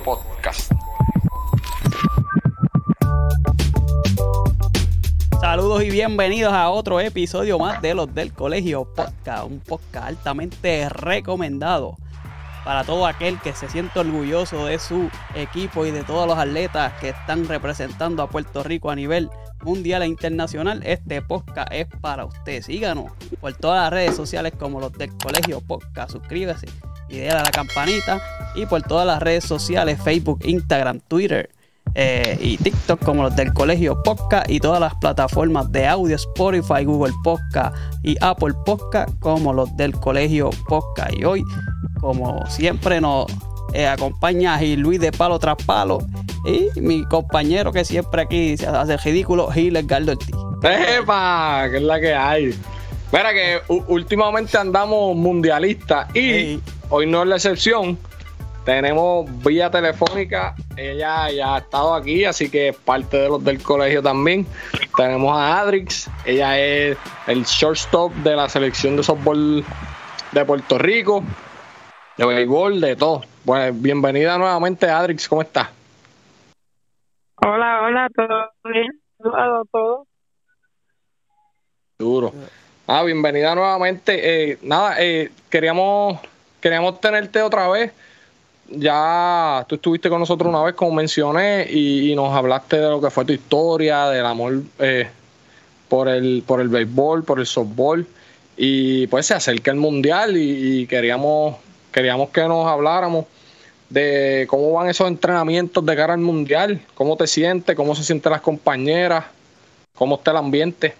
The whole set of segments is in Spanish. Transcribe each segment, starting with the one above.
Podcast. Saludos y bienvenidos a otro episodio más de los del Colegio Podcast, un podcast altamente recomendado para todo aquel que se siente orgulloso de su equipo y de todos los atletas que están representando a Puerto Rico a nivel mundial e internacional. Este podcast es para usted. Síganos por todas las redes sociales como los del Colegio Podcast. Suscríbase y la campanita y por todas las redes sociales Facebook, Instagram, Twitter eh, y TikTok como los del Colegio Podcast y todas las plataformas de audio Spotify, Google Podcast y Apple Podcast como los del Colegio Podcast. Y hoy, como siempre, nos eh, acompaña Gil Luis de Palo tras Palo y mi compañero que siempre aquí se hace ridículo, Gil Edgardo Ortiz. ¡Epa! Que es la que hay. Mira que últimamente andamos mundialistas y hoy no es la excepción tenemos vía telefónica, ella ya ha estado aquí, así que es parte de los del colegio también. Tenemos a Adrix, ella es el shortstop de la selección de softball de Puerto Rico, de béisbol, de todo. Pues bienvenida nuevamente, Adrix, ¿cómo estás? Hola, hola, todo bien, todo, todo. Duro. Ah, bienvenida nuevamente. Eh, nada, eh, queríamos, queríamos tenerte otra vez ya tú estuviste con nosotros una vez, como mencioné, y, nos hablaste de lo que fue tu historia, del amor eh, por, el, por el béisbol, por el softball, y pues se acerca el mundial y, queríamos, queríamos que nos habláramos de cómo van esos entrenamientos de cara al mundial, cómo te sientes, cómo se sienten las compañeras, cómo está el ambiente.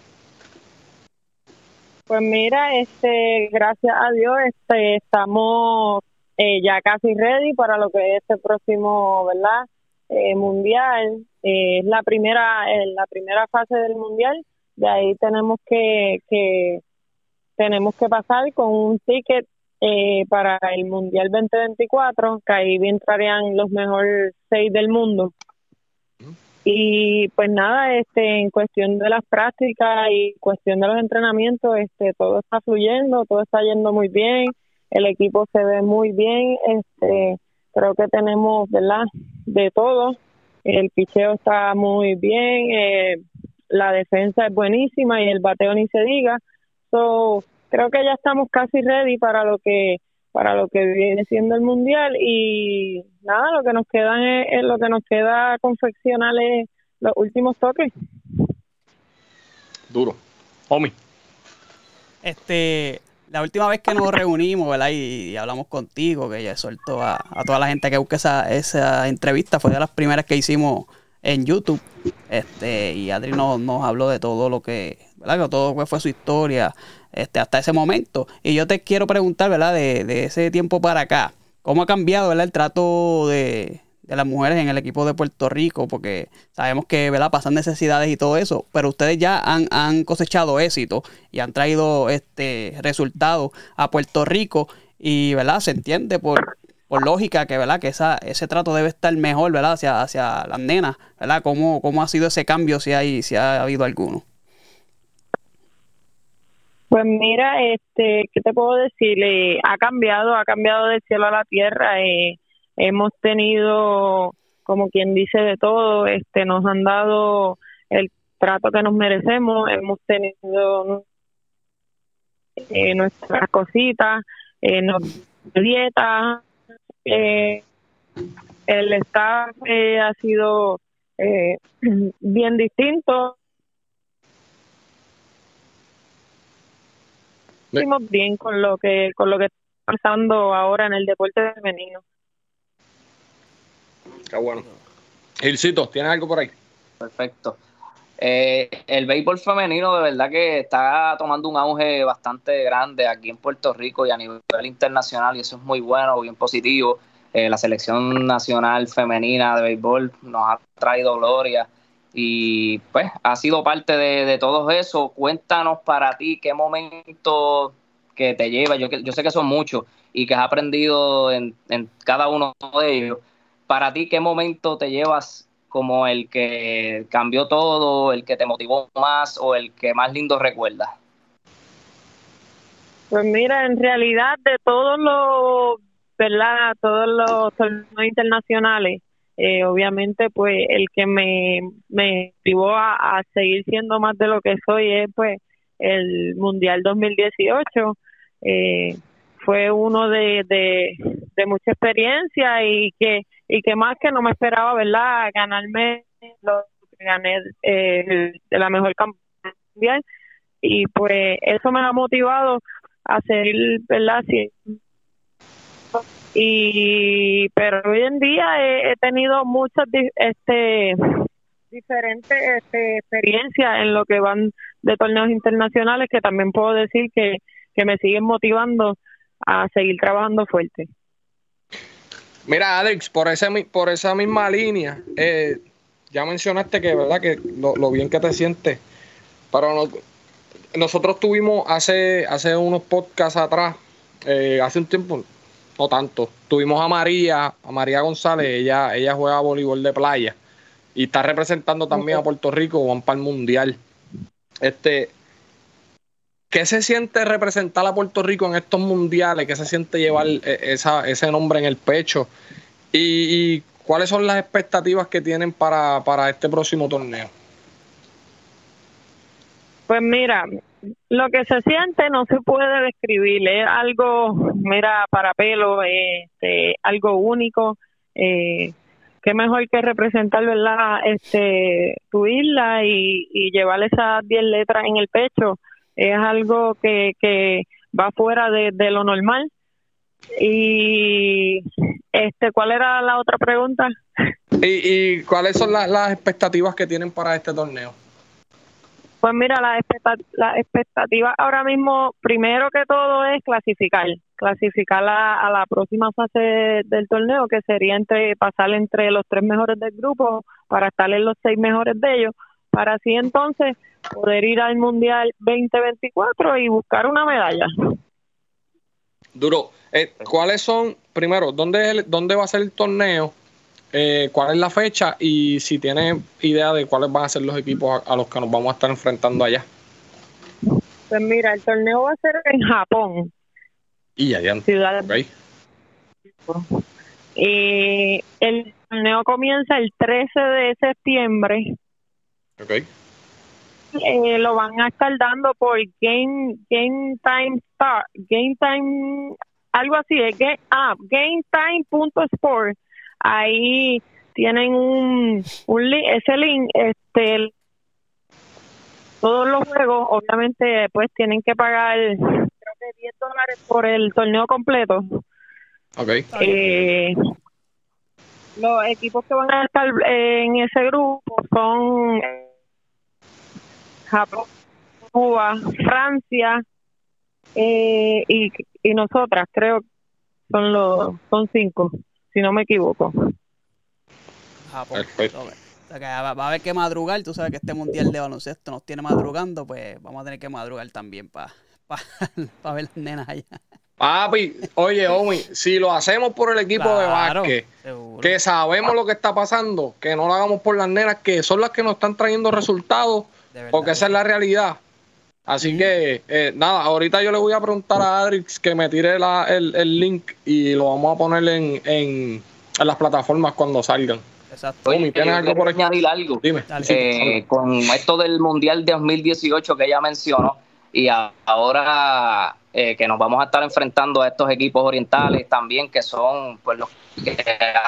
Pues mira, este, gracias a Dios, este, estamos eh, ya casi ready para lo que es el próximo, ¿verdad? Eh, mundial. Eh, es la primera, la primera fase del mundial. De ahí tenemos que, que tenemos que pasar con un ticket para el mundial 2024, que ahí entrarían los mejores seis del mundo. Y pues nada, este, en cuestión de las prácticas y cuestión de los entrenamientos, este, todo está fluyendo, todo está yendo muy bien el equipo se ve muy bien, este, creo que tenemos, ¿verdad? De todo, el picheo está muy bien, eh, la defensa es buenísima y el bateo ni se diga, so, creo que ya estamos casi ready para lo que para lo que viene siendo el mundial y nada lo que nos quedan es, lo que nos queda confeccionar es los últimos toques duro Omi este la última vez que nos reunimos, ¿verdad? Y, hablamos contigo, que ya soltó a, toda la gente que busque esa, esa entrevista, fue de las primeras que hicimos en YouTube. Este, y Adri nos, nos habló de todo lo que, ¿verdad? Que todo fue su historia este, hasta ese momento. Y yo te quiero preguntar, ¿verdad? De, de ese tiempo para acá, ¿cómo ha cambiado, ¿verdad? El trato de, de las mujeres en el equipo de Puerto Rico, porque sabemos que ¿verdad? pasan necesidades y todo eso, pero ustedes ya han, han cosechado éxito y han traído este resultados a Puerto Rico y ¿verdad? se entiende por, lógica que ¿verdad? que esa, ese trato debe estar mejor ¿verdad? hacia, hacia las nenas, ¿verdad? ¿Cómo, ¿Cómo ha sido ese cambio si hay, si ha habido alguno? Pues mira, este, ¿qué te puedo decir? Eh, ha cambiado, ha cambiado del cielo a la tierra. Eh, hemos tenido, como quien dice de todo, este, nos han dado el trato que nos merecemos, hemos tenido eh, nuestras cositas, eh, dieta, eh, el staff eh, ha sido eh, bien distinto. Bien con lo que con lo que está pasando ahora en el deporte femenino. Qué bueno. Gilcito, ¿tienes algo por ahí? Perfecto. Eh, el béisbol femenino de verdad que está tomando un auge bastante grande aquí en Puerto Rico y a nivel internacional y eso es muy bueno, bien positivo. Eh, la selección nacional femenina de béisbol nos ha traído gloria y pues ha sido parte de, todo eso. Cuéntanos para ti qué momento que te lleva, yo, yo sé que son muchos y que has aprendido en, en cada uno de ellos para ti, ¿qué momento te llevas como el que cambió todo, el que te motivó más o el que más lindo recuerdas? Pues mira, en realidad de todos los ¿verdad? Todos los torneos internacionales, eh, obviamente, pues el que me, me motivó a, seguir siendo más de lo que soy es, pues, el Mundial 2018. Eh, fue uno de, de, mucha experiencia y que y que más que no me esperaba, ¿verdad? Ganarme lo que gané eh, de la mejor campaña y pues eso me ha motivado a seguir, ¿verdad? Sí. Y pero hoy en día he, he tenido muchas este diferentes este, experiencias en lo que van de torneos internacionales que también puedo decir que, que me siguen motivando a seguir trabajando fuerte. Mira, Alex, por esa, por esa misma línea, eh, ya mencionaste que, ¿verdad? Que lo, bien que te sientes. Pero nosotros tuvimos hace, hace unos podcasts atrás, eh, hace un tiempo, no tanto, tuvimos a María, a María González, ella, ella juega voleibol de playa y está representando también a Puerto Rico, van para el Mundial. Este, ¿Qué se siente representar a Puerto Rico en estos mundiales? ¿Qué se siente llevar esa, ese nombre en el pecho? ¿Y, cuáles son las expectativas que tienen para, para este próximo torneo? Pues mira, lo que se siente no se puede describir, es algo, mira, para pelo, este, algo único. Eh, qué mejor que representar, ¿verdad? Este, tu isla y, y llevar esas 10 letras en el pecho es algo que, que va fuera de, lo normal. Y este, ¿cuál era la otra pregunta? ¿Y, y cuáles son las expectativas que tienen para este torneo? Pues mira, la, la expectativa ahora mismo, primero que todo, es clasificar, clasificar a, la próxima fase del torneo, que sería entre pasar entre los tres mejores del grupo para estar en los seis mejores de ellos, para así entonces poder ir al Mundial 2024 y buscar una medalla. Duro. Eh, ¿Cuáles son, primero, dónde, dónde va a ser el torneo? Eh, ¿Cuál es la fecha? Y si tiene idea de cuáles van a ser los equipos a, los que nos vamos a estar enfrentando allá. Pues mira, el torneo va a ser en Japón. Y allá en Ciudad Y el torneo comienza el 13 de septiembre Okay. Eh, lo van a estar dando por Game Game Time Star, Game Time, algo así, es que, ah, GameTime.sport. Ahí tienen un, un ese link, este, todos los juegos, obviamente, pues tienen que pagar, creo que 10 dólares por el torneo completo. Okay. Eh, los equipos que van a estar en ese grupo son Japón, Cuba, Francia eh, y, y nosotras, creo son los son cinco, si no me equivoco. Japón. va a haber que madrugar, tú sabes que este mundial de baloncesto nos tiene madrugando, pues vamos a tener que madrugar también para pa, ver las nenas allá. Papi, oye, Omi, si lo hacemos por el equipo de básquet, que sabemos lo que está pasando, que no lo hagamos por las nenas, que son las que nos están trayendo resultados, porque esa es la realidad. Así que, eh, nada, ahorita yo le voy a preguntar a Adrix que me tire el, link y lo vamos a poner en, en, las plataformas cuando salgan. Exacto. ¿tienes algo por añadir algo? Dime. Eh, con esto del Mundial de 2018 que ya mencionó y ahora eh, que nos vamos a estar enfrentando a estos equipos orientales también que son pues los que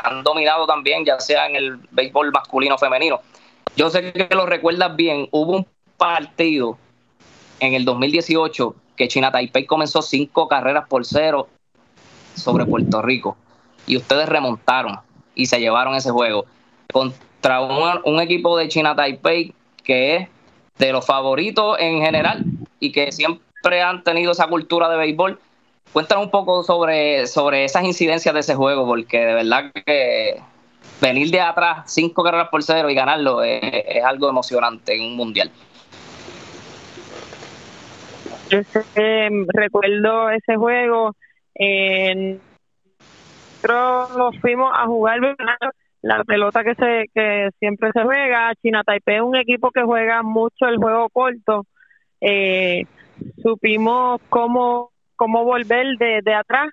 han dominado también ya sea en el béisbol masculino o femenino yo sé que lo recuerdas bien, hubo un partido en el 2018 que China Taipei comenzó cinco carreras por cero sobre Puerto Rico y ustedes remontaron y se llevaron ese juego contra un, equipo de China Taipei que es de los favoritos en general y que siempre han tenido esa cultura de béisbol. Cuéntanos un poco sobre, sobre esas incidencias de ese juego, porque de verdad que venir de atrás cinco carreras por cero y ganarlo es, algo emocionante en un mundial. Yo recuerdo ese juego. Eh, nosotros fuimos a jugar la pelota que se que siempre se juega. China Taipei es un equipo que juega mucho el juego corto. Eh, supimos cómo, cómo volver de, de atrás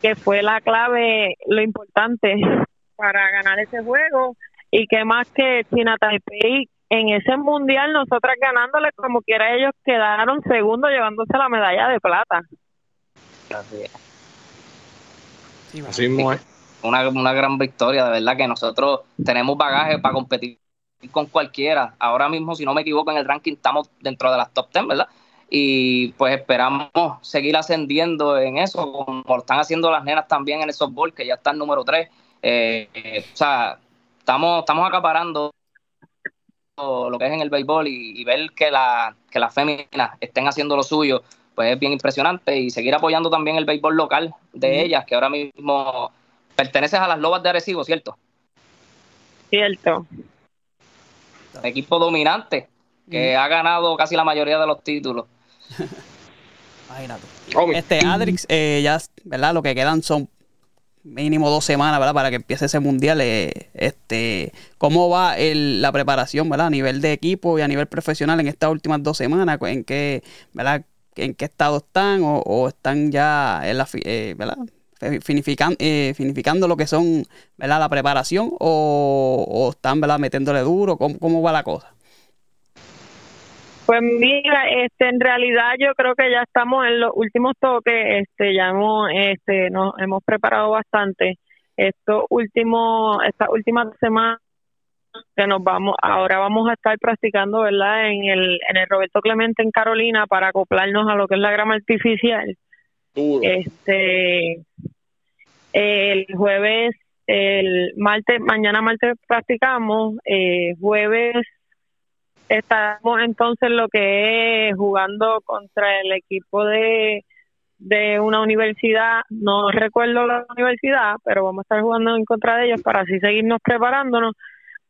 que fue la clave, lo importante para ganar ese juego y que más que China Taipei en ese mundial nosotras ganándole como quiera ellos quedaron segundos llevándose la medalla de plata. Así es. Así mismo es. Una, una gran victoria, de verdad que nosotros tenemos bagaje para competir con cualquiera. Ahora mismo, si no me equivoco, en el ranking estamos dentro de las top 10, ¿verdad? Y pues esperamos seguir ascendiendo en eso, como están haciendo las nenas también en el softball, que ya está el número 3. Eh, eh, o sea, estamos, estamos acaparando lo que es en el béisbol y, ver que, la, que las féminas estén haciendo lo suyo, pues es bien impresionante y seguir apoyando también el béisbol local de ellas, que ahora mismo perteneces a las Lobas de Arecibo, ¿cierto? Cierto. Equipo dominante que ha ganado casi la mayoría de los títulos. Imagínate. Este Adrix, eh, ya, ¿verdad? Lo que quedan son mínimo dos semanas, ¿verdad? Para que empiece ese mundial. Eh, este, ¿Cómo va la preparación, ¿verdad? A nivel de equipo y a nivel profesional en estas últimas dos semanas. ¿En qué, ¿verdad? ¿En qué estado están o, están ya en la, eh, ¿verdad? Finificando, eh, finificando lo que son, ¿verdad? La preparación o, están, ¿verdad? Metiéndole duro. ¿Cómo, cómo va la cosa? Pues mira, este, en realidad yo creo que ya estamos en los últimos toques, este, ya hemos, este, nos hemos preparado bastante. Estos últimos, estas últimas semanas que nos vamos, ahora vamos a estar practicando, ¿verdad? En el, en el Roberto Clemente en Carolina para acoplarnos a lo que es la grama artificial. Este, el jueves, el martes, mañana martes practicamos, eh, jueves estamos entonces lo que es jugando contra el equipo de, de una universidad, no recuerdo la universidad, pero vamos a estar jugando en contra de ellos para así seguirnos preparándonos.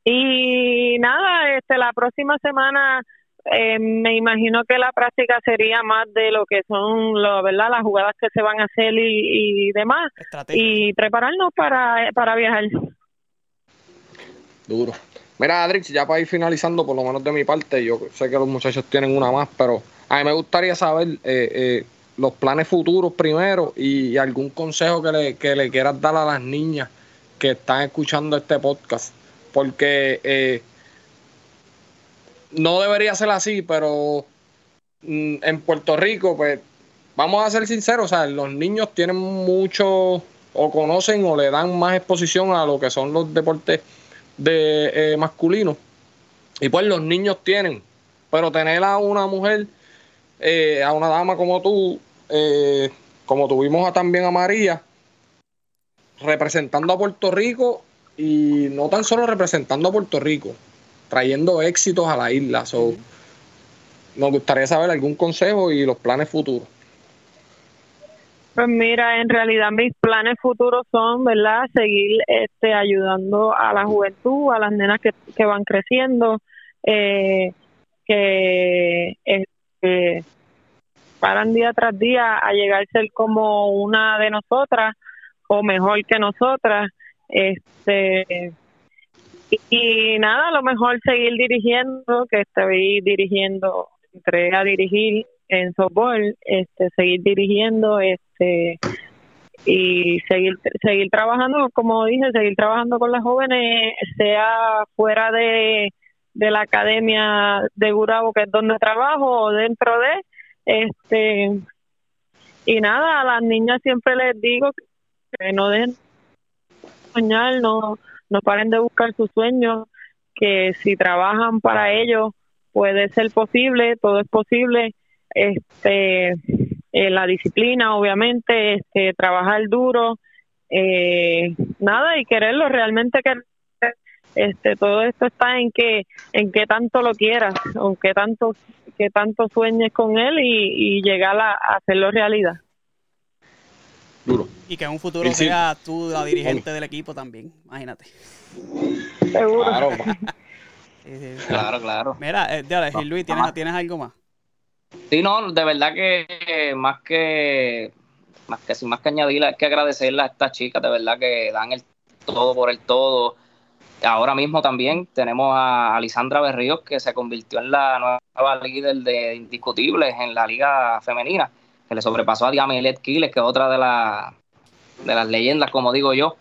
Y nada, este la próxima semana eh, me imagino que la práctica sería más de lo que son lo, ¿verdad? las jugadas que se van a hacer y, y demás. Y prepararnos para, para viajar. Duro. Mira, Adrix, ya para ir finalizando, por lo menos de mi parte, yo sé que los muchachos tienen una más, pero a mí me gustaría saber eh, eh, los planes futuros primero y, algún consejo que le, que le quieras dar a las niñas que están escuchando este podcast. Porque eh, no debería ser así, pero mm, en Puerto Rico, pues vamos a ser sinceros, o sea, los niños tienen mucho o conocen o le dan más exposición a lo que son los deportes de eh, masculino. Y pues los niños tienen, pero tener a una mujer, eh, a una dama como tú, eh, como tuvimos a, también a María, representando a Puerto Rico y no tan solo representando a Puerto Rico, trayendo éxitos a la isla. So, nos gustaría saber algún consejo y los planes futuros. Pues mira, en realidad mis planes futuros son, ¿verdad? Seguir este, ayudando a la juventud, a las nenas que, que van creciendo, eh, que este, paran día tras día a llegar a ser como una de nosotras o mejor que nosotras. Este, y, nada, a lo mejor seguir dirigiendo, que estoy dirigiendo, entré a dirigir en softball, este, seguir dirigiendo, este, y seguir seguir trabajando, como dije, seguir trabajando con las jóvenes, sea fuera de, de la academia de Gurabo, que es donde trabajo, o dentro de, este, y nada, a las niñas siempre les digo que no dejen soñar, no, no paren de buscar sus sueños, que si trabajan para ellos puede ser posible, todo es posible este eh, la disciplina obviamente este trabajar duro eh, nada y quererlo realmente que este todo esto está en que en que tanto lo quieras aunque tanto que tanto sueñes con él y, llegar a, hacerlo realidad. Duro. Y que en un futuro sea tú la dirigente del equipo también imagínate. Seguro. Claro. Claro, mira eh, Luis tienes tienes algo más Sí, no, de verdad que más que más que sin más que añadirle, hay que agradecerle a estas chicas, de verdad que dan el todo por el todo. Ahora mismo también tenemos a Alisandra Berríos, que se convirtió en la nueva líder de indiscutibles en la liga femenina, que le sobrepasó a Diamelet Quiles, que es otra de las de las leyendas, como digo yo.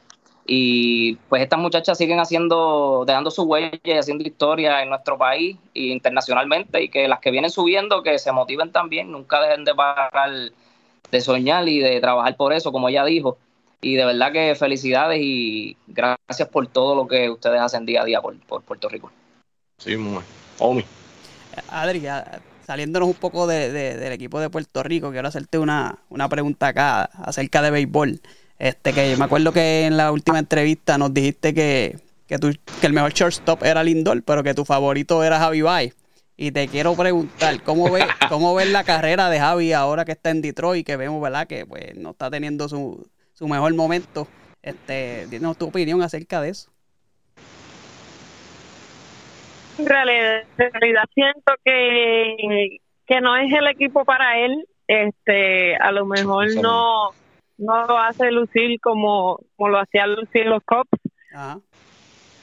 Y pues estas muchachas siguen haciendo, dejando su huella y haciendo historia en nuestro país e internacionalmente. Y que las que vienen subiendo, que se motiven también, nunca dejen de parar de soñar y de trabajar por eso, como ella dijo. Y de verdad que felicidades y gracias por todo lo que ustedes hacen día a día por, Puerto Rico. Sí, muy Omi. Adri, saliéndonos un poco del equipo de Puerto Rico, quiero hacerte una, una pregunta acá acerca de béisbol. Este, que me acuerdo que en la última entrevista nos dijiste que, que, que el mejor shortstop era Lindor, pero que tu favorito era Javi Baez. Y te quiero preguntar, ¿cómo ves, cómo ves la carrera de Javi ahora que está en Detroit, que vemos, ¿verdad? Que pues no está teniendo su, su mejor momento. Este, dinos tu opinión acerca de eso. En realidad, siento que, que no es el equipo para él. Este, a lo mejor no no lo hace lucir como, como lo hacían lucir los cops.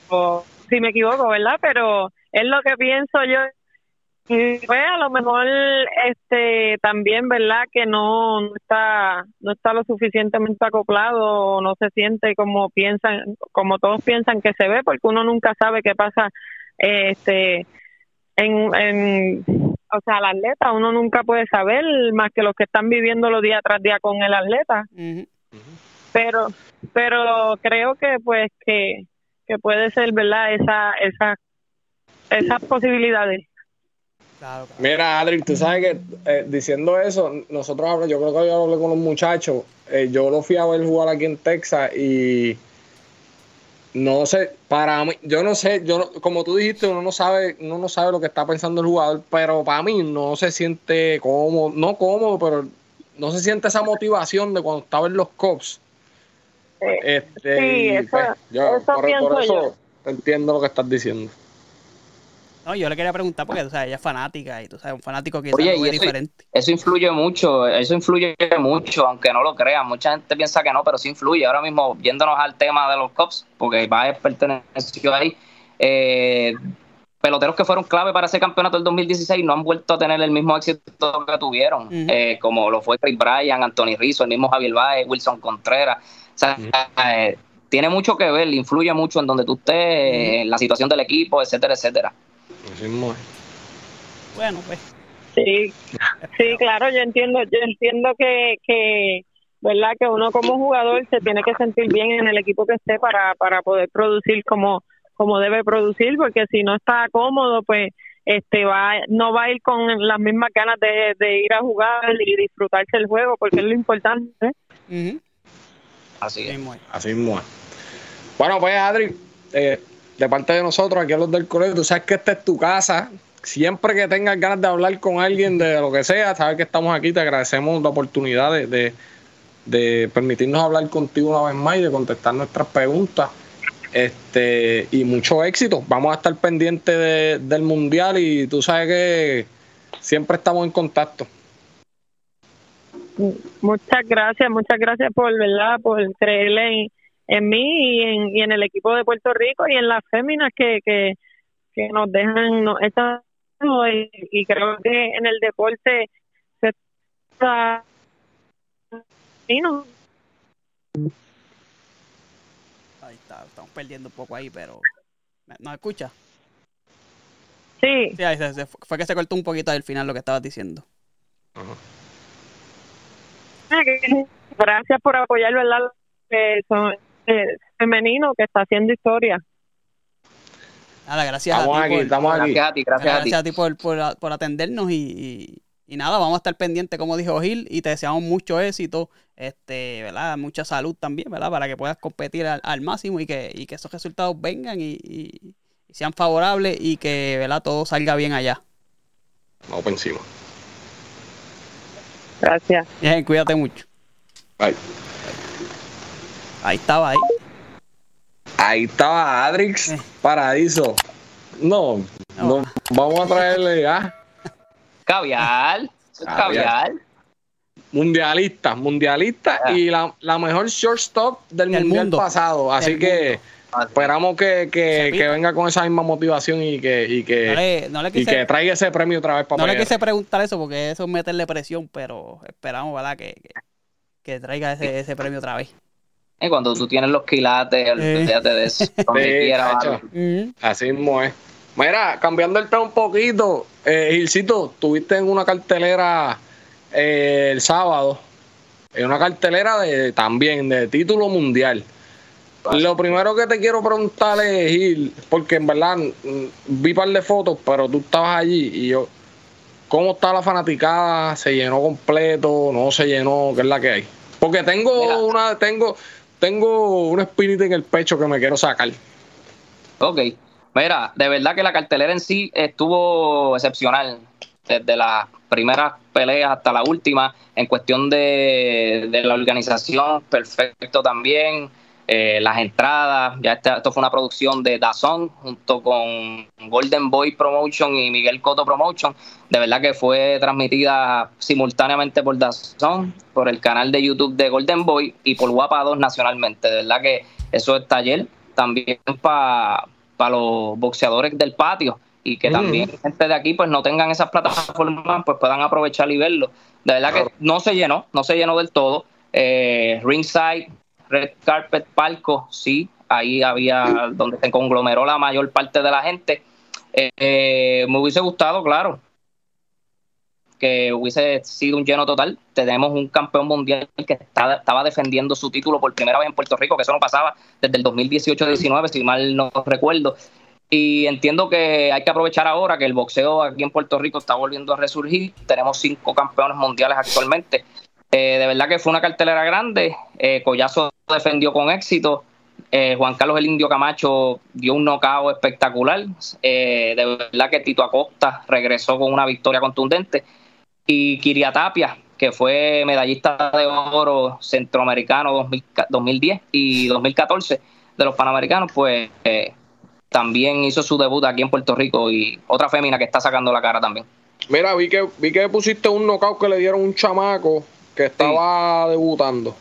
O si me equivoco, ¿verdad? Pero es lo que pienso yo. Y pues a lo mejor este también, ¿verdad? Que no, no está no está lo suficientemente acoplado no se siente como piensan, como todos piensan que se ve, porque uno nunca sabe qué pasa este en, en o sea, el atleta, uno nunca puede saber más que los que están viviéndolo día tras día con el atleta. Pero pero creo que pues que, que puede ser, ¿verdad? Esa esa esas posibilidades. Mira, Adri, tú sabes que eh, diciendo eso, nosotros yo creo que yo hablé con los muchachos, eh, yo lo fui a ver jugar aquí en Texas y no sé, para mí, yo no sé, yo como tú dijiste, uno no sabe, uno no sabe lo que está pensando el jugador, pero para mí no se siente cómodo, no cómodo, pero no se siente esa motivación de cuando estaba en los cops. este, sí, eso, pues, yo, por, eso entiendo lo que estás diciendo. No, yo le quería preguntar porque, o sea, ella es fanática y tú sabes, un fanático que es diferente. Eso influye mucho, eso influye mucho, aunque no lo crean. Mucha gente piensa que no, pero sí influye. Ahora mismo, viéndonos al tema de los Cops, porque a perteneció ahí, eh, peloteros que fueron clave para ese campeonato del 2016 no han vuelto a tener el mismo éxito que tuvieron, eh, como lo fue Chris Bryan, Anthony Rizzo, el mismo Javier Baez, Wilson Contreras. O sea, eh, tiene mucho que ver, influye mucho en donde tú estés, en la situación del equipo, etcétera, etcétera. Bueno, pues. Sí, sí, claro, yo entiendo, yo entiendo que, que, ¿verdad? Que uno como jugador se tiene que sentir bien en el equipo que esté para, para poder producir como, como debe producir, porque si no está cómodo, pues este va no va a ir con las mismas ganas de, ir a jugar y disfrutarse el juego, porque es lo importante. Así es. Así es. Bueno, pues Adri, eh, de parte de nosotros, aquí a los del colegio, tú sabes que esta es tu casa. Siempre que tengas ganas de hablar con alguien de lo que sea, sabes que estamos aquí, te agradecemos la oportunidad de, de, permitirnos hablar contigo una vez más y de contestar nuestras preguntas. Este, y mucho éxito. Vamos a estar pendientes del mundial y tú sabes que siempre estamos en contacto. Muchas gracias, muchas gracias por verdad, por creerle en en mí y en, y en el equipo de Puerto Rico y en las féminas que, que, que nos dejan no, esta, y, y, creo que en el deporte se está ahí está, estamos perdiendo un poco ahí pero ¿nos escucha? Sí. Sí, ahí se, fue que se cortó un poquito al final lo que estabas diciendo. Gracias por apoyar, ¿verdad? Que son, eh, femenino que está haciendo historia. Nada, gracias a ti. gracias, a ti. por, atendernos y, nada, vamos a estar pendientes, como dijo Gil, y te deseamos mucho éxito, este, ¿verdad? Mucha salud también, ¿verdad? Para que puedas competir al, máximo y que, y que esos resultados vengan y, sean favorables y que, ¿verdad? Todo salga bien allá. Vamos por encima. Gracias. Bien, cuídate mucho. Bye. Ahí estaba ahí. Ahí estaba Adrix eh. Paradiso. No, no, vamos a traerle ya. Caviar. Caviar. Mundialista, mundialista ah. y la, la, mejor shortstop del mundial pasado. Así que esperamos que, que, que, venga con esa misma motivación y que, y que, y que traiga ese premio otra vez para No le quise preguntar eso porque eso es meterle presión, pero esperamos, ¿verdad? Que, que, traiga ese, ese premio otra vez. Cuando tú tienes los quilates, olvídate de eso. Así mismo es. Mira, cambiando el tema un poquito, eh, Gilcito, tuviste en una cartelera eh, el sábado, en una cartelera de también de título mundial. Lo primero que te quiero preguntar es, Gil, porque en verdad mm, vi un par de fotos, pero tú estabas allí y yo, ¿cómo está la fanaticada? ¿Se llenó completo? ¿No se llenó? ¿Qué es la que hay? Porque tengo una, tengo, tengo una espinita en el pecho que me quiero sacar. Ok. Mira, de verdad que la cartelera en sí estuvo excepcional. Desde las primeras peleas hasta la última, en cuestión de, de la organización, perfecto también. Eh, las entradas, ya esto fue una producción de Dazón junto con Golden Boy Promotion y Miguel Coto Promotion. De verdad que fue transmitida simultáneamente por Dazón, por el canal de YouTube de Golden Boy y por Guapa 2 nacionalmente. De verdad que eso es taller también para los boxeadores del patio y que también gente de aquí pues no tengan esas plataformas pues puedan aprovechar y verlo. De verdad que no se llenó, no se llenó del todo. Eh, ringside, red carpet, palco, sí, ahí había donde se conglomeró la mayor parte de la gente. Eh, me hubiese gustado, claro, que hubiese sido un lleno total. Tenemos un campeón mundial que estaba defendiendo su título por primera vez en Puerto Rico, que eso no pasaba desde el 2018-19, si mal no recuerdo. Y entiendo que hay que aprovechar ahora que el boxeo aquí en Puerto Rico está volviendo a resurgir. Tenemos cinco campeones mundiales actualmente. Eh, de verdad que fue una cartelera grande. Eh, Collazo defendió con éxito. Eh, Juan Carlos el Indio Camacho dio un nocao espectacular. de verdad que Tito Acosta regresó con una victoria contundente y Kiriatapia, que fue medallista de oro centroamericano 2010 y 2014 de los Panamericanos, pues eh, también hizo su debut aquí en Puerto Rico y otra fémina que está sacando la cara también. Mira, vi que, vi que pusiste un knockout que le dieron un chamaco que estaba debutando.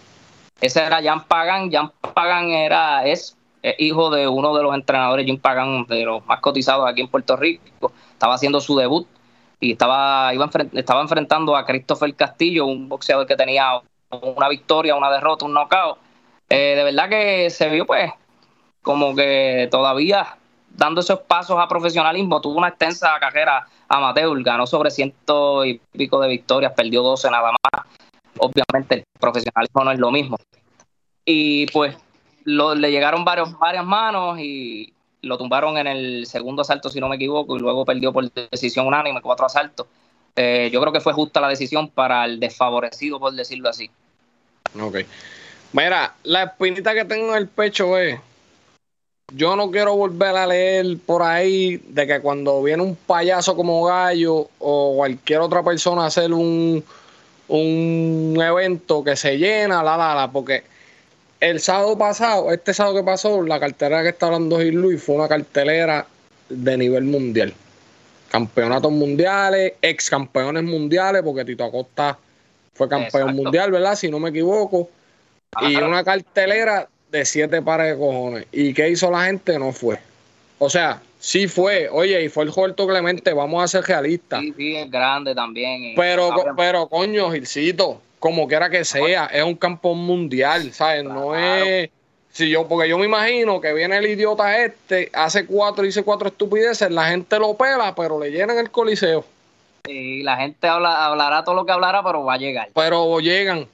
Ese era Jan Pagan. Jan Pagan era, es, hijo de uno de los entrenadores, Jim Pagan, de los más cotizados aquí en Puerto Rico. Estaba haciendo su debut y estaba, iba estaba enfrentando a Christopher Castillo, un boxeador que tenía una victoria, una derrota, un knockout. Eh, de verdad que se vio pues como que todavía dando esos pasos a profesionalismo, tuvo una extensa carrera amateur, ganó sobre ciento y pico de victorias, perdió 12 nada más. Obviamente el profesionalismo no es lo mismo. Y pues le llegaron varios, varias manos y lo tumbaron en el segundo asalto, si no me equivoco, y luego perdió por decisión unánime, cuatro asaltos. Eh, yo creo que fue justa la decisión para el desfavorecido, por decirlo así. Ok. Mira, la espinita que tengo en el pecho es, yo no quiero volver a leer por ahí de que cuando viene un payaso como Gallo o cualquier otra persona a hacer un, un evento que se llena, la, la, la, porque el sábado pasado, este sábado que pasó, la cartelera que está hablando Gil Luis fue una cartelera de nivel mundial. Campeonatos mundiales, ex campeones mundiales, porque Tito Acosta fue campeón mundial, ¿verdad? Si no me equivoco. Y una cartelera de siete pares de cojones. ¿Y qué hizo la gente? No fue. O sea, sí fue. Oye, y fue el Jorto Clemente, vamos a ser realistas. Sí, sí, es grande también. Pero, pero coño, Gilcito, como quiera que sea, es un campo mundial, ¿sabes? No es. Si yo, porque yo me imagino que viene el idiota este, hace cuatro, dice cuatro estupideces, la gente lo pela, pero le llenan el coliseo. Y la gente habla, hablará todo lo que hablará, pero va a llegar. Pero llegan,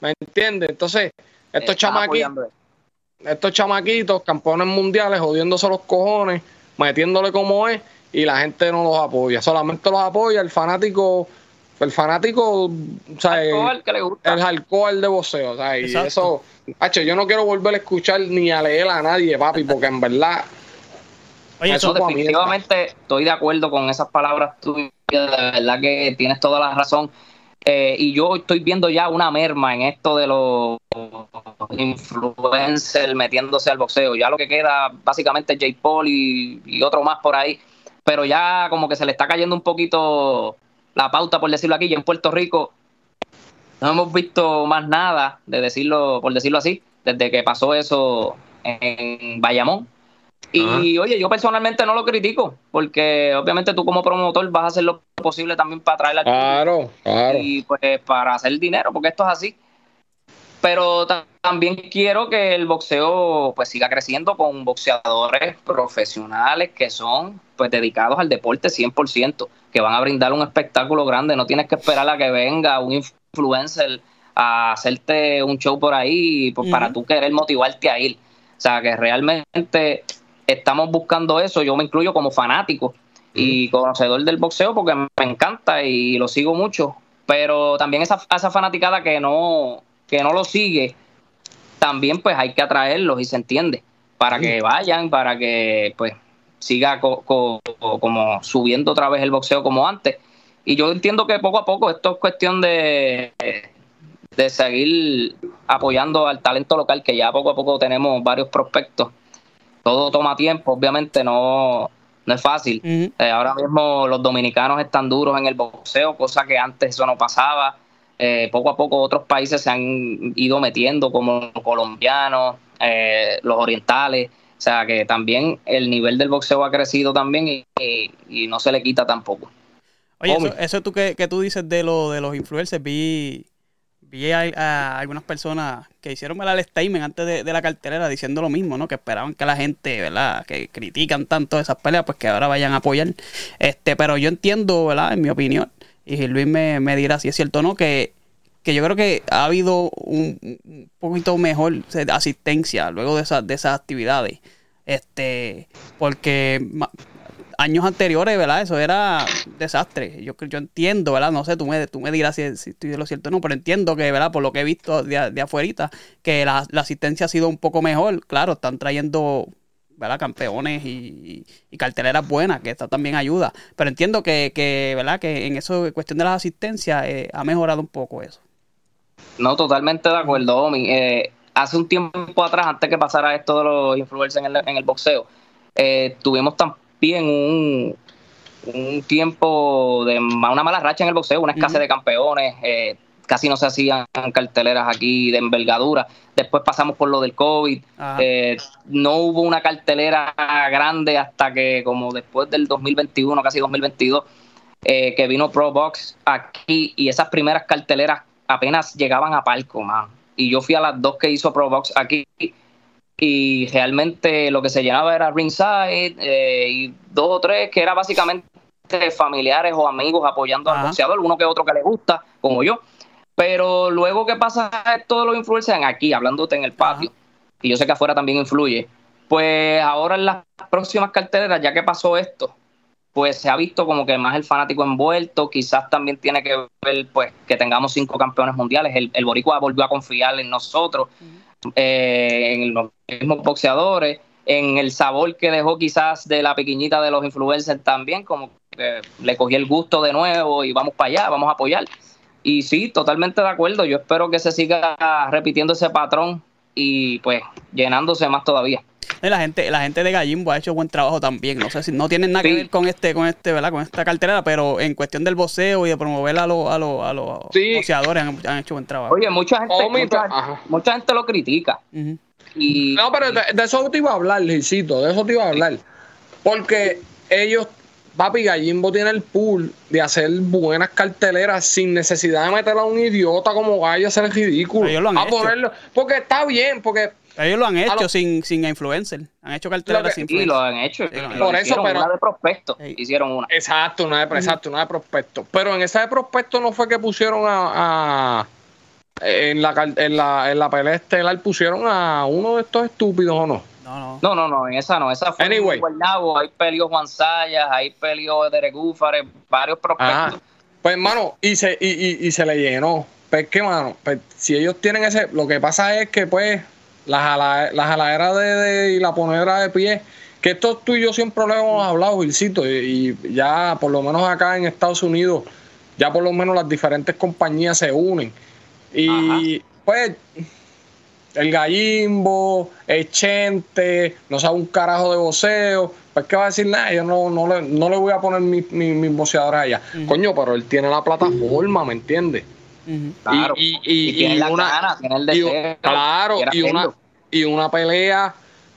¿me entiendes? Entonces, estos chamaquitos, estos chamaquitos, campeones mundiales, jodiéndose los cojones, metiéndole como es, y la gente no los apoya. Solamente los apoya el fanático el fanático, o sea, el, que le gusta. el alcohol de voceo, o sea, y eso, hacho, yo no quiero volver a escuchar ni a leer a nadie, papi, porque en verdad. Oye, eso definitivamente estoy de acuerdo con esas palabras tuyas, de verdad que tienes toda la razón. Eh, y yo estoy viendo ya una merma en esto de los influencers metiéndose al boxeo. Ya lo que queda básicamente es. Paul y, y otro más por ahí. Pero ya como que se le está cayendo un poquito la pauta, por decirlo aquí, y en Puerto Rico no hemos visto más nada, de decirlo, por decirlo así, desde que pasó eso en Bayamón. Y oye, yo personalmente no lo critico, porque obviamente tú como promotor vas a hacer lo posible también para traer la Claro, claro. Y pues para hacer dinero, porque esto es así. pero también quiero que el boxeo pues siga creciendo con boxeadores profesionales que son pues dedicados al deporte 100%, que van a brindar un espectáculo grande, no tienes que esperar a que venga un influencer a hacerte un show por ahí pues, para tú querer motivarte a ir. O sea, que realmente estamos buscando eso, yo me incluyo como fanático y conocedor del boxeo porque me encanta y lo sigo mucho, pero también esa, esa fanaticada que no, que no lo sigue, también pues hay que atraerlos y se entiende, para que vayan, para que pues siga como subiendo otra vez el boxeo como antes. Y yo entiendo que poco a poco esto es cuestión de, de seguir apoyando al talento local, que ya poco a poco tenemos varios prospectos. Todo toma tiempo, obviamente no, no es fácil. Eh, ahora mismo los dominicanos están duros en el boxeo, cosa que antes eso no pasaba. Eh, poco a poco otros países se han ido metiendo, como los colombianos, eh, los orientales. O sea que también el nivel del boxeo ha crecido también y, no se le quita tampoco. Oye, eso, eso, tú que, que, tú dices de, lo, de los influencers, vi vi a, algunas personas que hicieron el statement antes de, la cartelera diciendo lo mismo, ¿no? Que esperaban que la gente, ¿verdad? Que critican tanto esas peleas, pues que ahora vayan a apoyar. Este, pero yo entiendo, ¿verdad? En mi opinión, y Luis me, dirá si es cierto o no, que, que yo creo que ha habido un, poquito mejor asistencia luego de, esas de esas actividades. Este, porque años anteriores, ¿verdad? Eso era desastre. Yo, yo entiendo, ¿verdad? No sé, tú me, tú me dirás si, si estoy de lo cierto o no, pero entiendo que, ¿verdad? Por lo que he visto de, de afuera, que la, asistencia ha sido un poco mejor. Claro, están trayendo, ¿verdad? Campeones y, carteleras buenas, que esto también ayuda. Pero entiendo que, que ¿verdad? Que en eso, cuestión de la asistencia, eh, ha mejorado un poco eso. No, totalmente de acuerdo, Omi. Eh, hace un tiempo atrás, antes que pasara esto de los influencers en el, en el boxeo, eh, tuvimos tan en un, un tiempo de una mala racha en el boxeo, una escasez de campeones, eh, casi no se hacían carteleras aquí de envergadura. Después pasamos por lo del COVID, eh, no hubo una cartelera grande hasta que como después del 2021, casi 2022, eh, que vino Pro Box aquí y esas primeras carteleras apenas llegaban a palco, man. Y yo fui a las dos que hizo Pro Box aquí y realmente lo que se llenaba era ringside eh, y dos o tres que era básicamente familiares o amigos apoyando al boxeador, uno que otro que le gusta, como yo. Pero luego que pasa todos los influencers aquí, hablándote en el patio, y yo sé que afuera también influye, pues ahora en las próximas carteleras, ya que pasó esto, pues se ha visto como que más el fanático envuelto, quizás también tiene que ver pues que tengamos cinco campeones mundiales, el, el Boricua volvió a confiar en nosotros, eh, en los mismos boxeadores, en el sabor que dejó quizás de la pequeñita de los influencers también, como que le cogí el gusto de nuevo y vamos para allá, vamos a apoyar. Y sí, totalmente de acuerdo, yo espero que se siga repitiendo ese patrón y pues llenándose más todavía. La gente, la gente de Gallimbo ha hecho buen trabajo también. No sé si no tienen nada que ver con este, con este, ¿verdad? Con esta cartera, pero en cuestión del voceo y de promover a los, a los, a los boxeadores han, hecho buen trabajo. Oye, mucha gente, mucha, gente lo critica. y, no, pero de, eso te iba a hablar, Licito, de eso te iba a hablar. Porque ellos Papi Gallimbo tiene el pool de hacer buenas carteleras sin necesidad de meter a un idiota como vaya a ser ridículo. a ponerlo. Porque está bien, porque ellos lo han hecho sin, sin influencer. Han hecho carteras sin influencer. Sí, lo han hecho. por eso, pero. Una de prospecto. Hicieron una. Exacto, una de, exacto, una de prospecto. Pero en esa de prospecto no fue que pusieron a. en, la, en, la, en la pelea estelar pusieron a uno de estos estúpidos o no. No, no. No, no, en esa no. Esa fue anyway. Guaynabo. Hay peleó Juan Sayas, hay peleó de Regúfares, varios prospectos. Pues, hermano, y se, y, y, y se le llenó. Pues, ¿qué, mano? Pues, si ellos tienen ese. Lo que pasa es que, pues la, jala, de, y la ponedera de pie, que esto tú y yo siempre lo hemos hablado, Gilcito, y, ya por lo menos acá en Estados Unidos, ya por lo menos las diferentes compañías se unen. Y pues el gallimbo, el chente, no sabe un carajo de voceo, pues qué va a decir nada, yo no, no, le, no le voy a poner mis mi, mi allá. Coño, pero él tiene la plataforma, ¿me entiendes? Claro. Y, y, y, tiene la una, tiene el deseo, claro, y una, y una pelea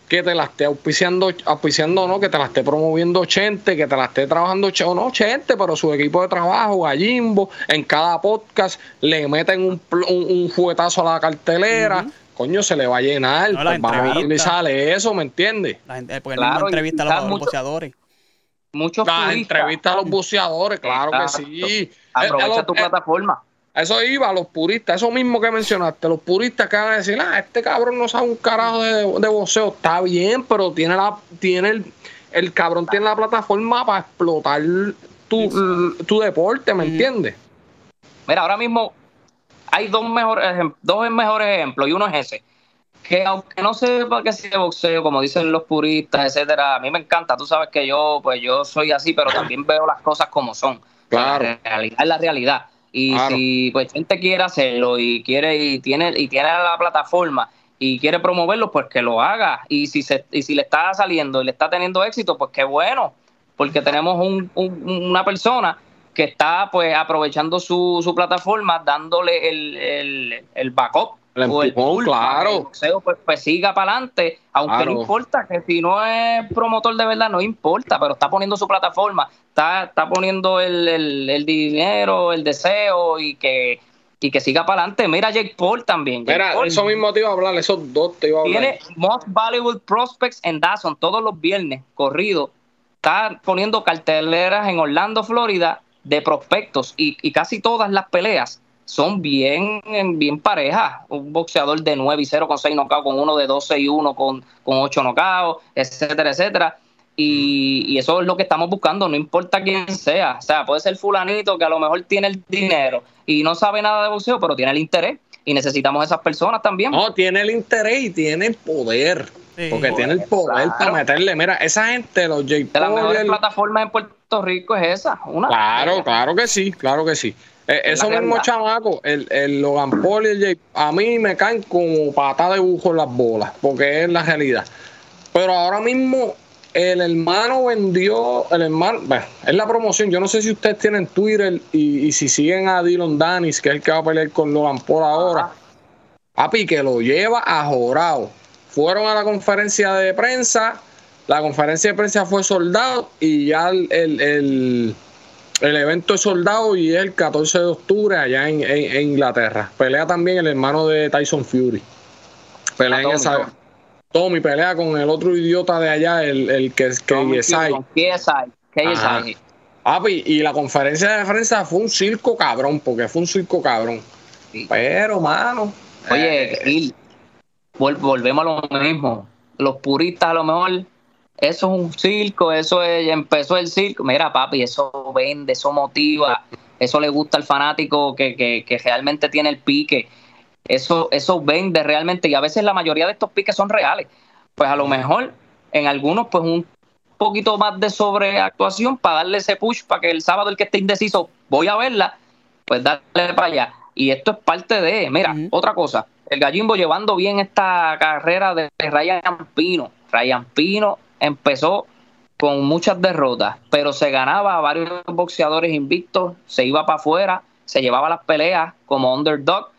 que te la esté auspiciando, auspiciando no, que te la esté promoviendo Chente, que te la esté trabajando o no Chente, pero su equipo de trabajo, Gallimbo, en cada podcast le meten un, un, fuetazo a la cartelera. Coño, se le va a llenar. Pues vamos a utilizar eso, ¿me entiendes? La gente, porque claro, entrevista a los, buceadores. Muchos Las entrevistas a los buceadores, claro que sí. Aprovecha tu plataforma. Eso iba, los puristas, eso mismo que mencionaste, los puristas que van a decir, ah, este cabrón no sabe un carajo de, de está bien, pero tiene la, tiene el, el cabrón tiene la plataforma para explotar tu, tu deporte, ¿me entiendes? Mira, ahora mismo hay dos mejores dos mejores ejemplos, y uno es ese. Que aunque no sepa que sea boxeo, como dicen los puristas, etcétera, a mí me encanta. Tú sabes que yo, pues yo soy así, pero también veo las cosas como son. Claro. La realidad es la realidad. Y si pues gente quiere hacerlo y quiere y tiene y tiene la plataforma y quiere promoverlo, pues que lo haga. Y si se y si le está saliendo y le está teniendo éxito, pues qué bueno, porque tenemos un, una persona que está pues aprovechando su, su plataforma, dándole el, el, el backup o el claro. pues, pues, siga para adelante, aunque no importa, que si no es promotor de verdad, no importa, pero está poniendo su plataforma, está, está poniendo el, el, dinero, el deseo y que y que siga para adelante. Mira Jake Paul también. Mira, eso mismo te iba a hablar, esos dos te iba a hablar. Tiene Most Valuable Prospects en Dawson todos los viernes, corrido. Está poniendo carteleras en Orlando, Florida, de prospectos y, y casi todas las peleas son bien, bien parejas. Un boxeador de 9 y 0 con 6 knockouts, con uno de 12 y 1 con, con 8 knockouts, etcétera, etcétera. Y, eso es lo que estamos buscando, no importa quién sea. O sea, puede ser fulanito que a lo mejor tiene el dinero y no sabe nada de boxeo, pero tiene el interés. Y necesitamos esas personas también. No, tiene el interés y tiene el poder. porque tiene el poder para meterle. Mira, esa gente, los J. De las mejores plataformas en Puerto Rico es esa. Una claro, claro que sí, claro que sí. Eh, eso mismo chamaco, el, el Logan Paul y el Jay, a mí me caen como patada de bujo en las bolas, porque es la realidad. Pero ahora mismo el hermano vendió, el hermano, bueno, es la promoción. Yo no sé si ustedes tienen Twitter y, si siguen a Dylan Danis, que es el que va a pelear con Logan Paul ahora. Papi, que lo lleva a jorado. Fueron a la conferencia de prensa, la conferencia de prensa fue soldado y ya el el evento es soldado y es el 14 de octubre allá en, Inglaterra. Pelea también el hermano de Tyson Fury. Pelea en esa. Tommy pelea con el otro idiota de allá, el, el que es KSI. Papi, y la conferencia de prensa fue un circo cabrón, porque fue un circo cabrón. Pero, mano. Oye, eh, volvemos a lo mismo. Los puristas a lo mejor eso es un circo, eso es, empezó el circo. Mira, papi, eso vende, eso motiva, eso le gusta al fanático que, que, que realmente tiene el pique. Eso, eso vende realmente, y a veces la mayoría de estos piques son reales. Pues a lo mejor en algunos, pues un poquito más de sobreactuación para darle ese push para que el sábado el que esté indeciso, voy a verla, pues darle para allá. Y esto es parte de, mira, otra cosa, el gallimbo llevando bien esta carrera de Ryan Pino. Ryan Pino empezó con muchas derrotas, pero se ganaba a varios boxeadores invictos, se iba para afuera, se llevaba las peleas como underdog,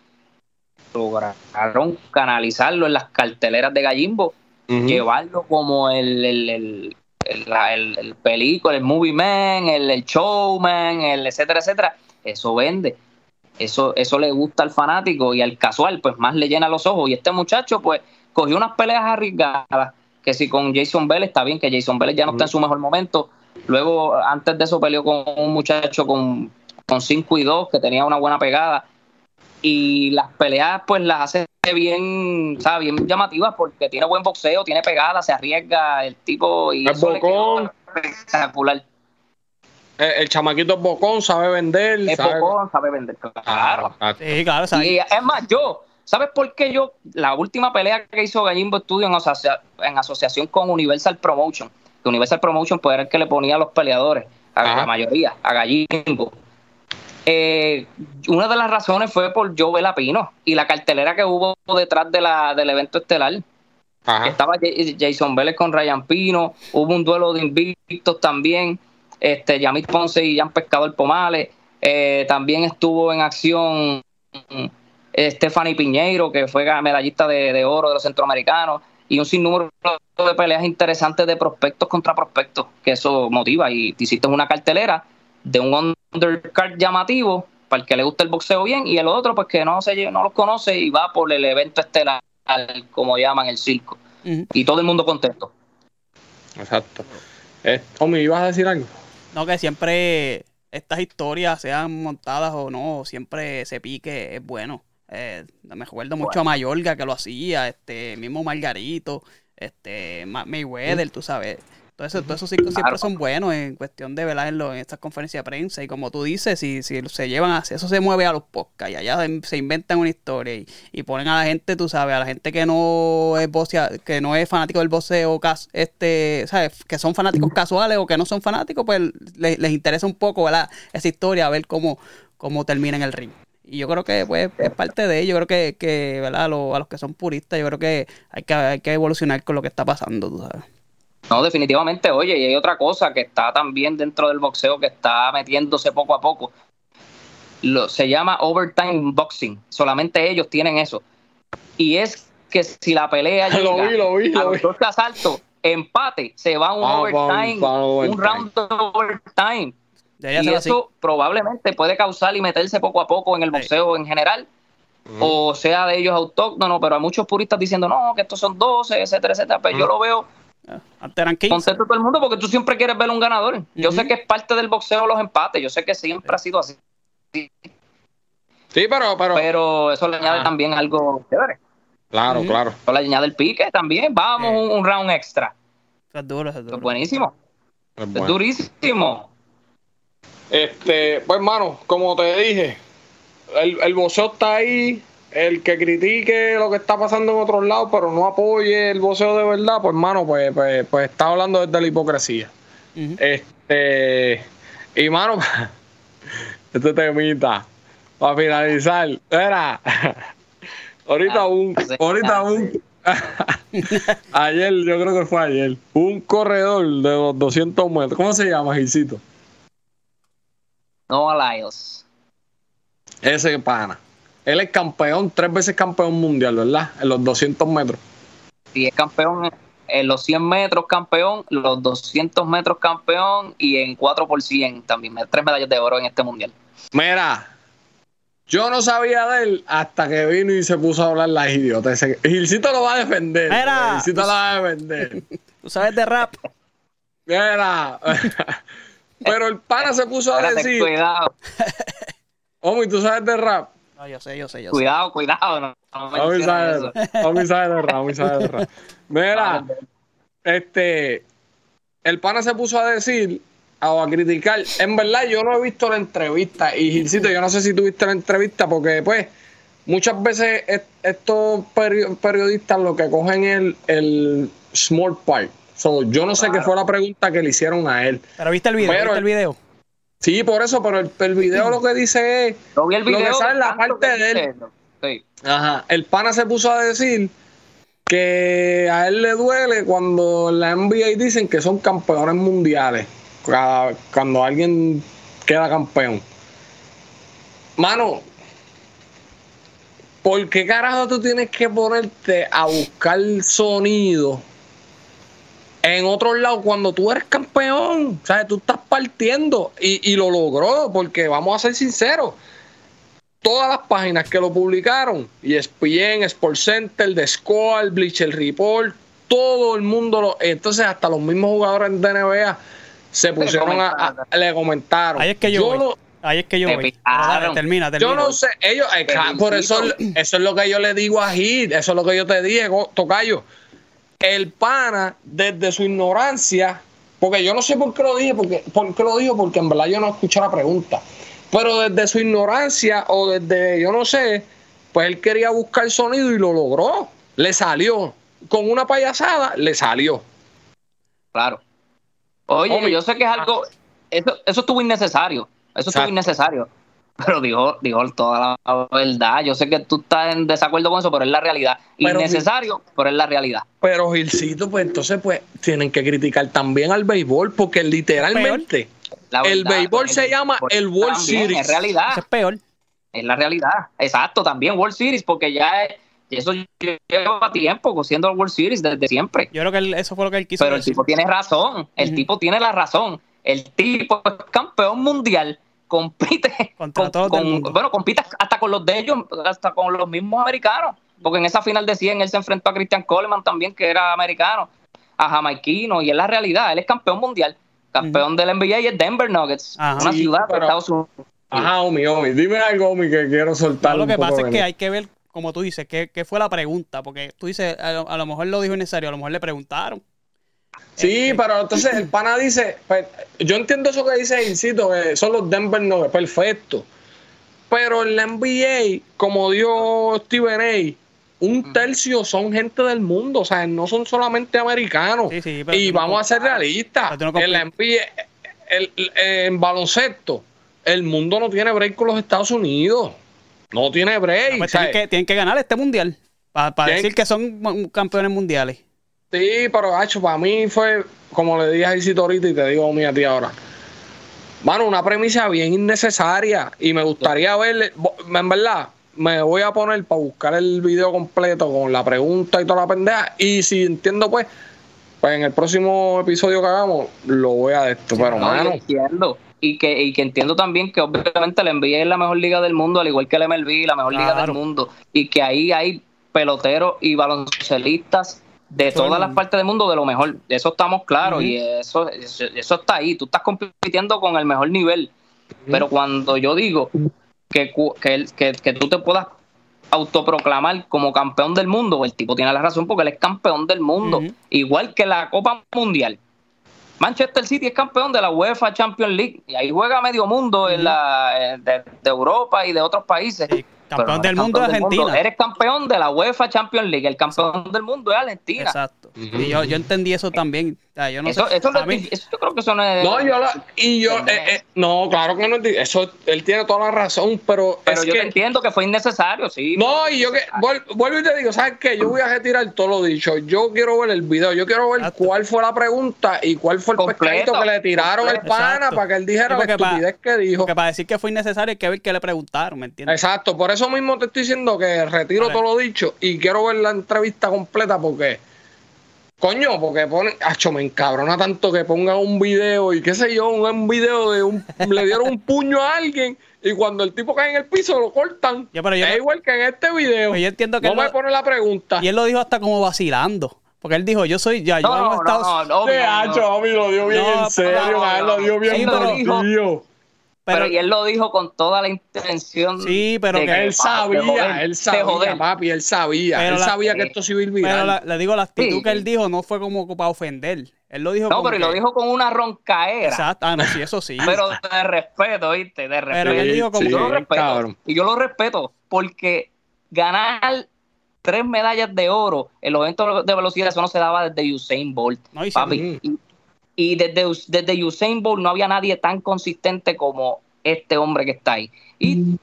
lograron canalizarlo en las carteleras de Gallimbo, llevarlo como el, el, el, el, el película, el movie man, el, el showman, el etcétera, etcétera. Eso vende. Eso, eso le gusta al fanático y al casual, pues más le llena los ojos. Y este muchacho, pues, cogió unas peleas arriesgadas que si con Jason Bell está bien, que Jason Bell ya no está en su mejor momento. Luego, antes de eso, peleó con un muchacho con, con 5 y 2, que tenía una buena pegada. Y las peleas, pues las hace bien, ¿sabes? bien llamativas porque tiene buen boxeo, tiene pegada, se arriesga el tipo y es bocón. espectacular. El, chamaquito es bocón, sabe vender. Es sabe... bocón, sabe vender, claro. Sí, claro, Y es más, yo, ¿Sabes por qué yo, la última pelea que hizo Gallimbo Studio en, asociación con Universal Promotion, que Universal Promotion pues era el que le ponía a los peleadores, a la mayoría, a Gallimbo. Eh, una de las razones fue por Joe Pino y la cartelera que hubo detrás de la, del evento estelar. Estaba Jason Vélez con Ryan Pino, hubo un duelo de invictos también, este Yamit Ponce y Jan Pescador Pomales, eh, también estuvo en acción Stephanie Piñeiro, que fue medallista de, oro de los centroamericanos. y un sinnúmero de peleas interesantes de prospectos contra prospectos, que eso motiva. Y te hiciste una cartelera de un undercard llamativo para el que le gusta el boxeo bien y el otro pues que no se no los conoce y va por el evento estelar como llaman el circo y todo el mundo contento exacto eh, Omi, ¿ibas a decir algo? no que siempre estas historias sean montadas o no siempre ese pique es bueno eh, me recuerdo mucho a Mayorga que lo hacía este mismo Margarito este Mayweather tú sabes todos esos cinco siempre son buenos en cuestión de velar en, estas conferencias de prensa. Y como tú dices, si, si se llevan a eso se mueve a los podcasts y allá se inventan una historia y, ponen a la gente, tú sabes, a la gente que no es que no es fanático del boxeo, este, ¿sabes? Que son fanáticos casuales o que no son fanáticos, pues les, interesa un poco, ¿verdad? Esa historia, a ver cómo, cómo termina en el ring. Y yo creo que pues, es parte de ello. Yo creo que, que ¿verdad? A, los, a los que son puristas, yo creo que hay, que hay que evolucionar con lo que está pasando, tú sabes. No, definitivamente, oye, y hay otra cosa que está también dentro del boxeo que está metiéndose poco a poco. Lo, se llama overtime boxing. Solamente ellos tienen eso. Y es que si la pelea llega lo vi, lo vi, a los dos asaltos, empate, se va un overtime, un round de y eso probablemente puede causar y meterse poco a poco en el boxeo en general. O sea de ellos autóctonos, pero hay muchos puristas diciendo no, que estos son 12, etcétera, etcétera. Pero pues yo lo veo antes eran 15. todo el mundo porque tú siempre quieres ver un ganador. Yo sé que es parte del boxeo los empates. Yo sé que siempre ha sido así. Sí, pero. Pero, pero eso le añade también algo chévere. Claro, claro. Eso le añade el pique también. Vamos, un, round extra. es duro, es duro. buenísimo. Es, durísimo. Este, pues, hermano, como te dije, el, el boxeo está ahí el que critique lo que está pasando en otros lados, pero no apoye el voceo de verdad, pues hermano, pues, pues, pues está hablando desde la hipocresía. Este, y mano, este temita, para finalizar, era, ahorita un, ahorita un, ayer, yo creo que fue ayer, un corredor de los 200 metros, ¿cómo se llama, Gilcito? No Lyles. Ese pana él es campeón, tres veces campeón mundial, ¿verdad? En los 200 metros. Sí, es campeón en los 100 metros campeón, los 200 metros campeón y en 4 por 100 también. Tres medallas de oro en este mundial. Mira, yo no sabía de él hasta que vino y se puso a hablar las idiotas. Gilcito lo va a defender. Mira. Gilcito lo va a defender. Tú sabes de rap. Mira. Pero el pana se puso a decir. Cuidado. Hombre, ¿tú sabes de rap? No, yo sé, yo sé, yo cuidado, sé. Cuidado, no, no Mira, este, el pana se puso a decir o a criticar. En verdad, yo no he visto la entrevista. Y Gilcito, yo no sé si tuviste la entrevista, porque pues muchas veces estos periodistas lo que cogen es el, small part. Yo no sé qué fue la pregunta que le hicieron a él. Pero viste el video, ¿viste el video. Sí, por eso, pero el, el video lo que dice es. Lo, el video que sale en la parte de él. Ajá. El pana se puso a decir que a él le duele cuando en la NBA dicen que son campeones mundiales. cuando alguien queda campeón. Mano, ¿por qué carajo tú tienes que ponerte a buscar sonido en otros lados, cuando tú eres campeón, ¿sabes? Tú estás partiendo y, lo logró, porque vamos a ser sinceros. Todas las páginas que lo publicaron, ESPN, Sport Center, The Score, Bleacher Report, todo el mundo, lo, entonces hasta los mismos jugadores de NBA se pusieron a, le comentaron. Ahí es que yo, Ahí es que yo voy. termina, termina. Yo no sé, ellos, eh, por eso, eso es lo que yo le digo a Hit, eso es lo que yo te dije, Tocayo el pana, desde su ignorancia, porque yo no sé por qué lo dije, porque, por qué lo dijo, porque en verdad yo no escuché la pregunta, pero desde su ignorancia o desde, yo no sé, pues él quería buscar sonido y lo logró, le salió, con una payasada, le salió. Claro. Oye, yo sé que es algo, eso, eso estuvo innecesario, eso estuvo innecesario pero dijo, dijo toda la verdad. Yo sé que tú estás en desacuerdo con eso, pero es la realidad. Innecesario, pero es la realidad. Pero Gilcito, pues entonces pues tienen que criticar también al béisbol, porque literalmente el béisbol se llama el World Series. Es realidad. es peor. Es la realidad. Exacto, también World Series, porque ya Y eso lleva tiempo siendo el World Series desde siempre. Yo creo que eso fue lo que él quiso Pero el tipo tiene razón. El tipo tiene la razón. El tipo es campeón mundial. Compite con, bueno, compite hasta con los de ellos, hasta con los mismos americanos. Porque en esa final de 100 él se enfrentó a Christian Coleman también, que era americano, a Jamaiquino, y es la realidad. Él es campeón mundial. Campeón del NBA y es Denver Nuggets, una ciudad de Estados Unidos. Ajá, Omi, Omi, dime algo, Omi, que quiero soltar. lo que pasa es que hay que ver como tú dices, ¿qué, fue la pregunta? Porque tú dices, a lo, mejor lo dijo necesario, a lo mejor le preguntaron. Sí, pero entonces el pana dice, pues, yo entiendo eso que dice Incito, que son los Denver Nuggets, perfecto. Pero en la NBA, como dio Steven A., un tercio son gente del mundo, o sea, no son solamente americanos. y vamos a ser realistas. en la NBA, en baloncesto, el mundo no tiene break con los Estados Unidos. No tiene break. Pues tienen, que, tienen, que, ganar este mundial para decir que son campeones mundiales. Sí, pero hacho, para mí fue, como le dije a Isito ahorita y te digo a mí a ti ahora. Mano, una premisa bien innecesaria y me gustaría ver, en verdad, me voy a poner para buscar el video completo con la pregunta y toda la pendeja y si entiendo pues, pues en el próximo episodio que hagamos lo voy a de esto, pero mano. Entiendo y que, y que entiendo también que obviamente la NBA es la mejor liga del mundo, al igual que el MLB, la mejor liga del mundo, y que ahí hay peloteros y baloncelistas de todas las partes del mundo de lo mejor. De eso estamos claros y eso, eso, está ahí. Tú estás compitiendo con el mejor nivel. Pero cuando yo digo que, que, que, tú te puedas autoproclamar como campeón del mundo, el tipo tiene la razón porque él es campeón del mundo. Igual que la Copa Mundial. Manchester City es campeón de la UEFA Champions League y ahí juega medio mundo en la, eh, de, Europa y de otros países. Campeón del mundo de Argentina. Eres campeón de la UEFA Champions League. El campeón del mundo es Argentina. Exacto. y yo, yo entendí eso también. Yo no eso, eso, yo creo que eso no es. No, yo y yo. Eh, eh, no, claro que no. Eso, él tiene toda la razón, pero. Pero yo entiendo que fue innecesario, sí. No, y yo que. Vuelvo y te digo, ¿sabes qué? Yo voy a retirar todo lo dicho. Yo quiero ver el video. Yo quiero ver cuál fue la pregunta y cuál fue el completo, que le tiraron al pana para que él dijera la estupidez que dijo. Porque para decir que fue innecesario hay que ver qué le preguntaron, ¿me entiendes? Exacto. Por eso mismo te estoy diciendo que retiro todo lo dicho y quiero ver la entrevista completa porque Coño, porque pone, acho, me encabrona tanto que ponga un video y qué sé yo, un, video de un, le dieron un puño a alguien y cuando el tipo cae en el piso lo cortan. es igual que en este video. Yo entiendo que no me pone la pregunta. Y él lo dijo hasta como vacilando. Porque él dijo, yo soy, ya, yo no, no, no, no, no, lo dio bien en serio, lo dio bien sí, pero, y él lo dijo con toda la intención. Sí, pero que, él sabía, él sabía, papi, él sabía. él sabía que esto se iba a ir viral. Pero le digo, la actitud que él dijo no fue como para ofender. Él lo dijo No, pero lo dijo con una roncaera. Exacto, ah, no, sí, eso sí. pero de respeto, ¿viste? De respeto. Pero él dijo como yo lo respeto. Y yo lo respeto porque ganar tres medallas de oro en los eventos de velocidad, eso no se daba desde Usain Bolt. No, papi. Y, y desde, desde Usain Bolt no había nadie tan consistente como este hombre que está ahí. Y,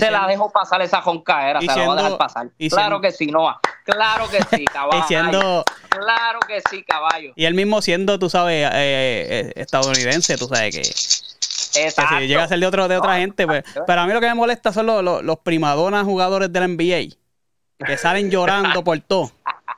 se la dejó pasar esa joncaera, se la va a dejar pasar. claro que sí, Noah. Claro que sí, caballo. claro que sí, caballo. Y él mismo siendo, tú sabes, eh, eh, estadounidense, tú sabes que... Exacto. si llega a ser de, otro, de otra gente, pues. Pero a mí lo que me molesta son los, los, los primadonas jugadores del NBA que salen llorando por todo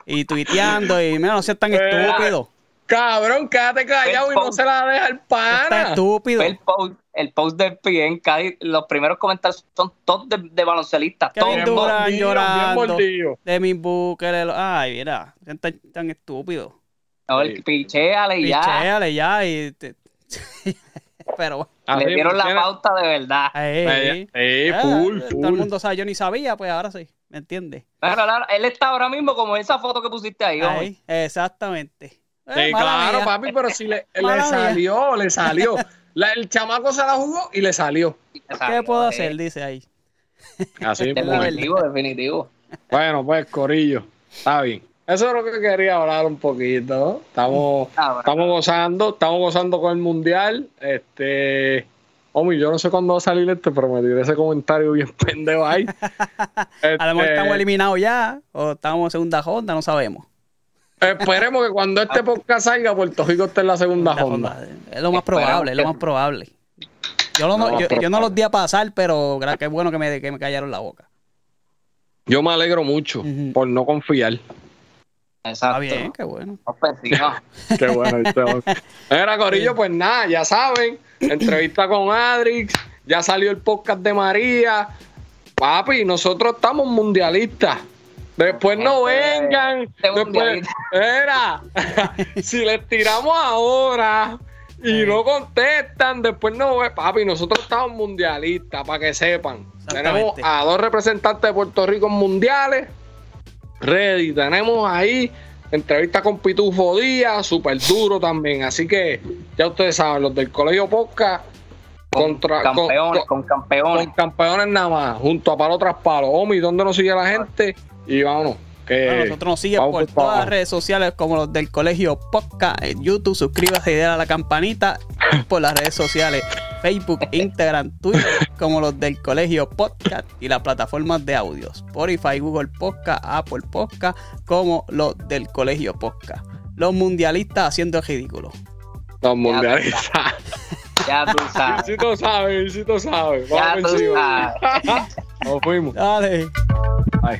y tuiteando y mira, no seas tan estúpido. Cabrón, quédate callado y no se la deja el pana. Está estúpido. El post, el post de PN, los primeros comentarios son todos de, de baloncelistas. Todos Durant llorando. De mi Booker. Ay, mira, tan, tan estúpido. No, el picheale ya. Picheale ya y... Pero Le dieron la pauta de verdad. Ey, ey, full, Todo el mundo sabe, yo ni sabía, pues ahora sí. ¿Me entiendes? Claro, él está ahora mismo como esa foto que pusiste ahí. ahí exactamente. Eh, sí, claro, papi, pero si le, le salió, le salió. el chamaco se la jugó y le salió. ¿Qué puedo hacer? Dice ahí. Así definitivo, definitivo. Bueno, pues, Corillo, está bien. Eso es lo que quería hablar un poquito. Estamos, ah, estamos gozando, estamos gozando con el mundial. Este, Omi, yo no sé cuándo va a salir este, pero me tiré ese comentario bien pendejo ahí. a lo mejor estamos este, eliminados ya, o estamos en segunda ronda, no sabemos. Esperemos que cuando este podcast salga, Puerto Rico esté en la segunda ronda. Es lo más probable, es lo más probable. Yo no, yo, no los di a pasar, pero que es bueno que me, que me callaron la boca. Yo me alegro mucho por no confiar. Exacto. Está bien, qué bueno. No, pues. Qué bueno. este Era Corillo, pues nada, ya saben. Entrevista con Adrix. Ya salió el podcast de María. Papi, nosotros estamos mundialistas. Después no vengan. Después, era. si les tiramos ahora y no contestan, después no ve. Papi, nosotros estamos mundialistas, para que sepan. Tenemos a dos representantes de Puerto Rico en mundiales. Ready. Tenemos ahí entrevista con Pitufo Díaz, súper duro también. Así que ya ustedes saben, los del Colegio Posca contra con- campeones, con, con campeones. con campeones nada más, junto a palo tras palo. Omi, ¿dónde nos sigue la gente? Y vámonos. Que Bueno, nosotros nos siguen por todas las redes sociales como los del Colegio Podcast, en YouTube, suscríbase y dale a la campanita por las redes sociales, Facebook, Instagram, Twitter, como los del Colegio Podcast y las plataformas de audio, Spotify, Google Podcast, Apple Podcast, como los del Colegio Podcast. Los mundialistas haciendo ridículo. Los mundialistas. Ya tú sabes. Visito sabe, Visito sabe. Ya Vamos tú encima. sabes. Nos fuimos. Dale. Bye.